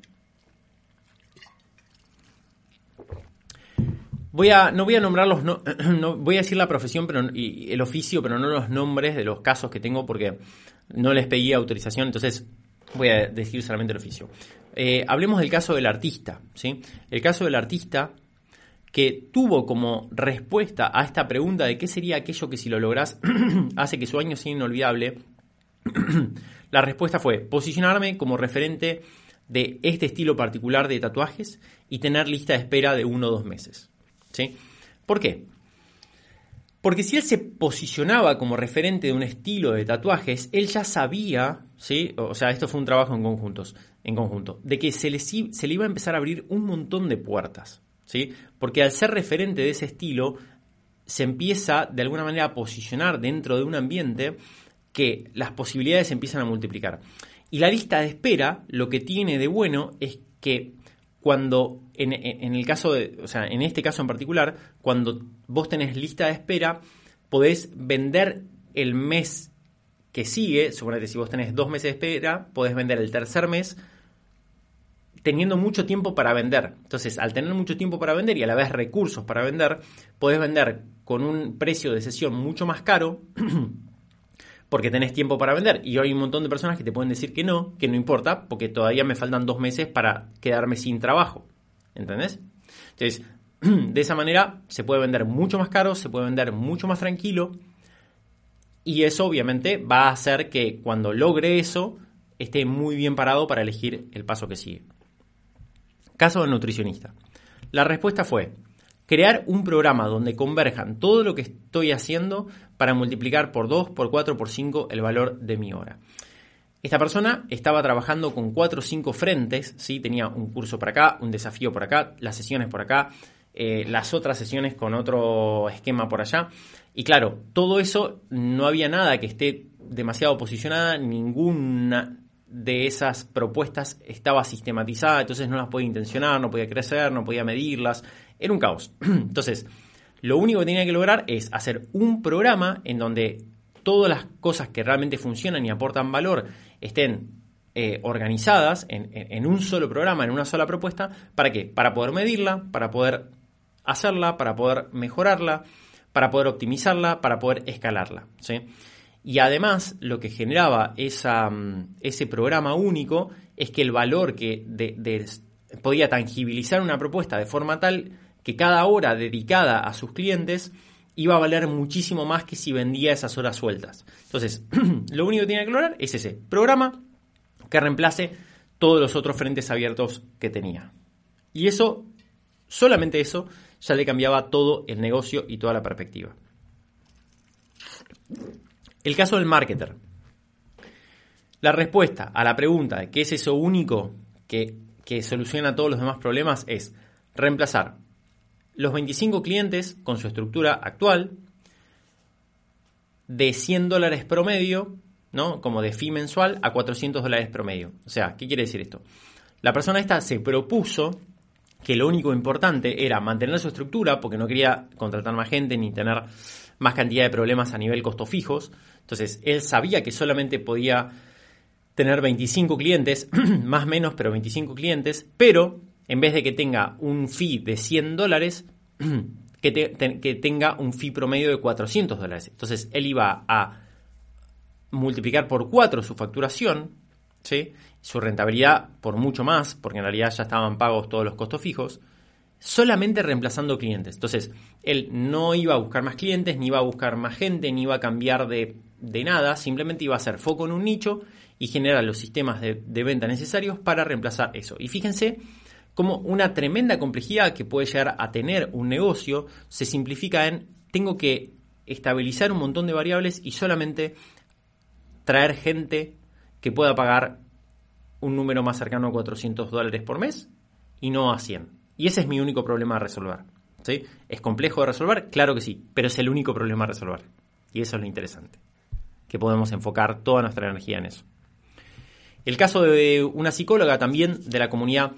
S1: Voy a, no voy a nombrar los, no, voy a decir la profesión pero, y el oficio, pero no los nombres de los casos que tengo porque no les pedí autorización, entonces voy a decir solamente el oficio. Eh, hablemos del caso del artista, ¿sí? El caso del artista que tuvo como respuesta a esta pregunta de qué sería aquello que si lo logras hace que su año sea inolvidable, la respuesta fue posicionarme como referente de este estilo particular de tatuajes y tener lista de espera de uno o dos meses. ¿sí? ¿Por qué? Porque si él se posicionaba como referente de un estilo de tatuajes, él ya sabía, ¿sí? O sea, esto fue un trabajo en conjuntos, en conjunto, de que se le, se iba a empezar a abrir un montón de puertas, ¿sí? Porque al ser referente de ese estilo, se empieza de alguna manera a posicionar dentro de un ambiente que las posibilidades empiezan a multiplicar. Y la lista de espera lo que tiene de bueno es que cuando en, el caso de, o sea, en este caso en particular, cuando vos tenés lista de espera, podés vender el mes que sigue, suponete si vos tenés dos meses de espera, podés vender el tercer mes teniendo mucho tiempo para vender. Entonces, al tener mucho tiempo para vender y a la vez recursos para vender, podés vender con un precio de sesión mucho más caro porque tenés tiempo para vender. Y hay un montón de personas que te pueden decir que no, que no importa, porque todavía me faltan dos meses para quedarme sin trabajo. ¿Entendés? Entonces, de esa manera se puede vender mucho más caro, se puede vender mucho más tranquilo. Y eso obviamente va a hacer que cuando logre eso esté muy bien parado para elegir el paso que sigue. Caso del nutricionista. La respuesta fue, crear un programa donde converjan todo lo que estoy haciendo para multiplicar por 2, por 4, por 5 el valor de mi hora. Esta persona estaba trabajando con 4 o 5 frentes, ¿sí? tenía un curso por acá, un desafío por acá, las sesiones por acá, eh, las otras sesiones con otro esquema por allá. Y claro, todo eso no había nada que esté demasiado posicionada, ninguna de esas propuestas estaba sistematizada, entonces no las podía intencionar, no podía crecer, no podía medirlas, era un caos. Entonces, lo único que tenía que lograr es hacer un programa en donde todas las cosas que realmente funcionan y aportan valor estén eh, organizadas en, un solo programa, en una sola propuesta. ¿Para qué? Para poder medirla, para poder hacerla, para poder mejorarla, para poder optimizarla, para poder escalarla. Y además, lo que generaba mm, ese programa único es que el valor que podía tangibilizar una propuesta de forma tal que cada hora dedicada a sus clientes iba a valer muchísimo más que si vendía esas horas sueltas. Entonces, lo único que tiene que lograr es ese programa que reemplace todos los otros frentes abiertos que tenía. Y eso, solamente eso, ya le cambiaba todo el negocio y toda la perspectiva. El caso del marketer. La respuesta a la pregunta de qué es eso único que, que soluciona todos los demás problemas es reemplazar los 25 clientes con su estructura actual de 100 dólares promedio, ¿no? Como de fee mensual a 400 dólares promedio. O sea, ¿qué quiere decir esto? La persona esta se propuso que lo único importante era mantener su estructura porque no quería contratar más gente ni tener más cantidad de problemas a nivel costo fijos. Entonces, él sabía que solamente podía tener 25 clientes, más menos, pero 25 clientes, pero en vez de que tenga un fee de 100 dólares, que, tenga un fee promedio de 400 dólares. Entonces él iba a multiplicar por 4 su facturación, ¿sí? su rentabilidad por mucho más, porque en realidad ya estaban pagos todos los costos fijos, solamente reemplazando clientes. Entonces, él no iba a buscar más clientes, ni iba a buscar más gente, ni iba a cambiar de, nada, simplemente iba a hacer foco en un nicho y generar los sistemas de, de venta necesarios para reemplazar eso. Y fíjense cómo una tremenda complejidad que puede llegar a tener un negocio se simplifica en tengo que estabilizar un montón de variables y solamente traer gente que pueda pagar un número más cercano a 400 dólares por mes y no a 100. Y ese es mi único problema a resolver. ¿sí? ¿Es complejo de resolver? Claro que sí, pero es el único problema a resolver. Y eso es lo interesante, que podemos enfocar toda nuestra energía en eso. El caso de una psicóloga también de la comunidad,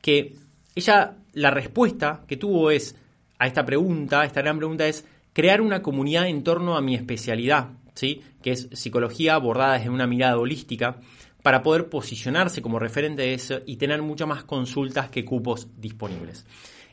S1: que ella, la respuesta que tuvo es a esta pregunta, esta gran pregunta es crear una comunidad en torno a mi especialidad, ¿sí? que es psicología abordada desde una mirada holística, para poder posicionarse como referente de eso y tener muchas más consultas que cupos disponibles.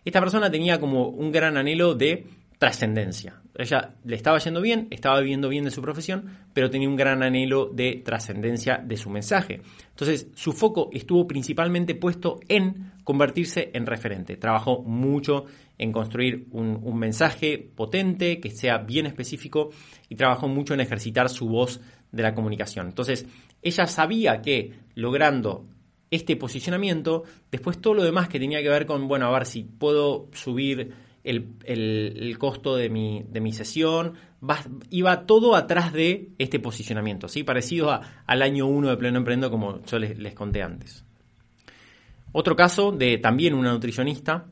S1: Esta persona tenía como un gran anhelo de trascendencia. Ella le estaba yendo bien, estaba viviendo bien de su profesión, pero tenía un gran anhelo de trascendencia de su mensaje. Entonces, su foco estuvo principalmente puesto en convertirse en referente. Trabajó mucho en construir un, un mensaje potente, que sea bien específico, y trabajó mucho en ejercitar su voz de la comunicación. Entonces, ella sabía que logrando este posicionamiento, después todo lo demás que tenía que ver con, bueno, a ver si puedo subir el, costo de mi, de mi sesión, iba todo atrás de este posicionamiento, ¿sí? parecido al año 1 de Pleno Emprendo como yo les, les conté antes. Otro caso de también una nutricionista,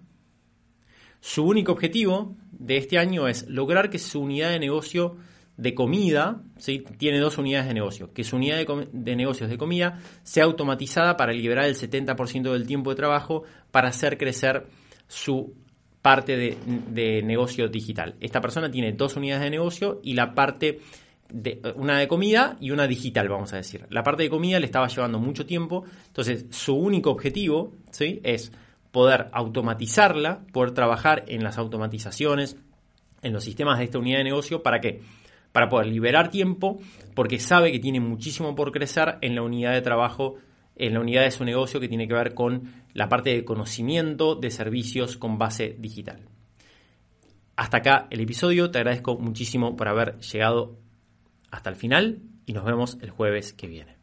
S1: su único objetivo de este año es lograr que su unidad de negocio de comida, ¿sí? tiene dos unidades de negocio, que su unidad de, negocios de comida sea automatizada para liberar el 70% del tiempo de trabajo para hacer crecer su parte de, negocio digital. Esta persona tiene dos unidades de negocio y la parte de una de comida y una digital, vamos a decir. La parte de comida le estaba llevando mucho tiempo, entonces su único objetivo ¿sí? es poder automatizarla, poder trabajar en las automatizaciones, en los sistemas de esta unidad de negocio, ¿para qué? para poder liberar tiempo porque sabe que tiene muchísimo por crecer en la unidad de trabajo, en la unidad de su negocio que tiene que ver con la parte de conocimiento de servicios con base digital. Hasta acá el episodio, te agradezco muchísimo por haber llegado hasta el final y nos vemos el jueves que viene.